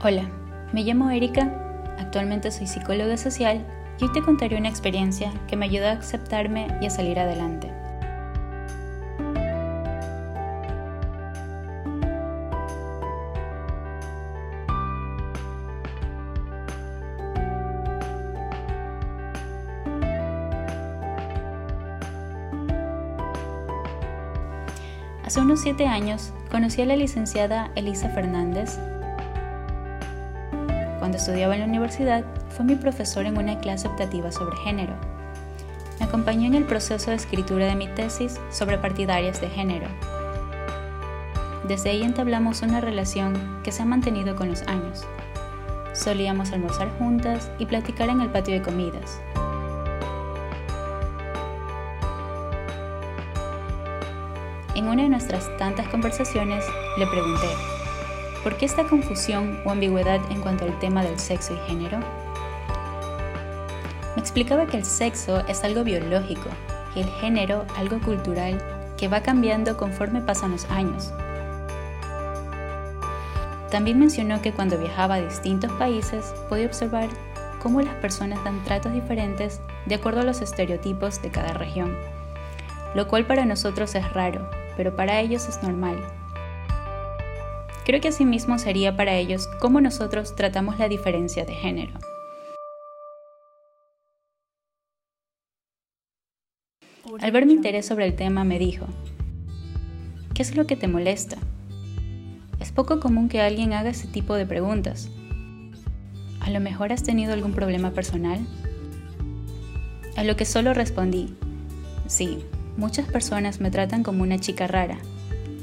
Hola, me llamo Erika, actualmente soy psicóloga social y hoy te contaré una experiencia que me ayudó a aceptarme y a salir adelante. Hace unos siete años conocí a la licenciada Elisa Fernández. Cuando estudiaba en la universidad, fue mi profesora en una clase optativa sobre género. Me acompañó en el proceso de escritura de mi tesis sobre partidarias de género. Desde ahí entablamos una relación que se ha mantenido con los años. Solíamos almorzar juntas y platicar en el patio de comidas. En una de nuestras tantas conversaciones le pregunté, ¿por qué esta confusión o ambigüedad en cuanto al tema del sexo y género? Me explicaba que el sexo es algo biológico y el género algo cultural que va cambiando conforme pasan los años. También mencionó que cuando viajaba a distintos países podía observar cómo las personas dan tratos diferentes de acuerdo a los estereotipos de cada región, lo cual para nosotros es raro, pero para ellos es normal. Creo que asimismo sería para ellos cómo nosotros tratamos la diferencia de género. Al ver mi interés sobre el tema me dijo, ¿qué es lo que te molesta? Es poco común que alguien haga ese tipo de preguntas. ¿A lo mejor has tenido algún problema personal? A lo que solo respondí, sí, Muchas personas me tratan como una chica rara.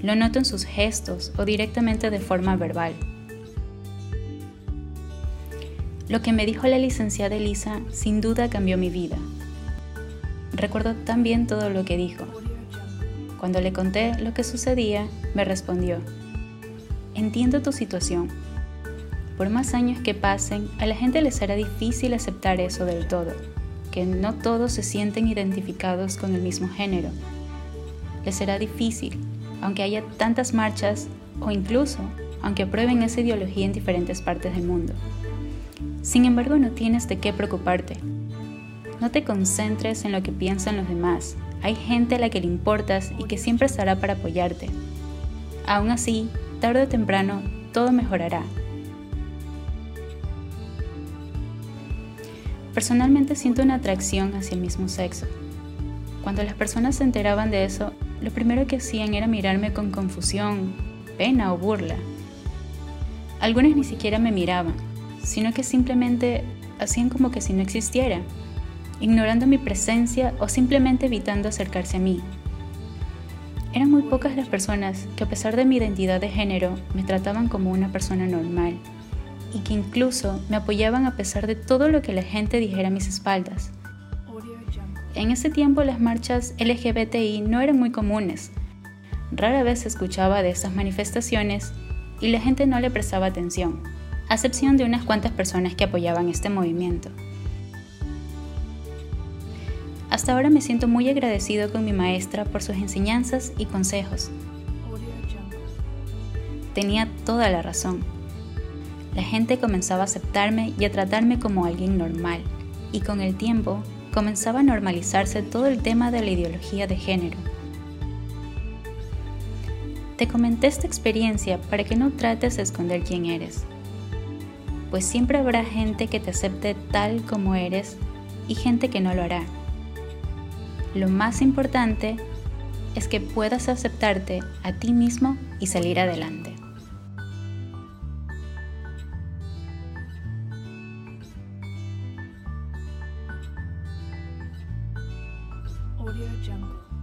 Lo noto en sus gestos o directamente de forma verbal. Lo que me dijo la licenciada Elisa sin duda cambió mi vida. Recuerdo tan bien todo lo que dijo. Cuando le conté lo que sucedía, me respondió, entiendo tu situación. Por más años que pasen, a la gente le será difícil aceptar eso del todo que no todos se sienten identificados con el mismo género. Les será difícil, aunque haya tantas marchas o incluso aunque aprueben esa ideología en diferentes partes del mundo. Sin embargo, no tienes de qué preocuparte. No te concentres en lo que piensan los demás. Hay gente a la que le importas y que siempre estará para apoyarte. Aún así, tarde o temprano, todo mejorará. Personalmente siento una atracción hacia el mismo sexo. Cuando las personas se enteraban de eso, lo primero que hacían era mirarme con confusión, pena o burla. Algunas ni siquiera me miraban, sino que simplemente hacían como que si no existiera, ignorando mi presencia o simplemente evitando acercarse a mí. Eran muy pocas las personas que a pesar de mi identidad de género me trataban como una persona normal y que incluso me apoyaban a pesar de todo lo que la gente dijera a mis espaldas. En ese tiempo las marchas LGBTI no eran muy comunes. Rara vez se escuchaba de esas manifestaciones y la gente no le prestaba atención, a excepción de unas cuantas personas que apoyaban este movimiento. Hasta ahora me siento muy agradecido con mi maestra por sus enseñanzas y consejos. Tenía toda la razón la gente comenzaba a aceptarme y a tratarme como alguien normal, y con el tiempo comenzaba a normalizarse todo el tema de la ideología de género. Te comenté esta experiencia para que no trates de esconder quién eres, pues siempre habrá gente que te acepte tal como eres y gente que no lo hará. Lo más importante es que puedas aceptarte a ti mismo y salir adelante. Audio Jungle.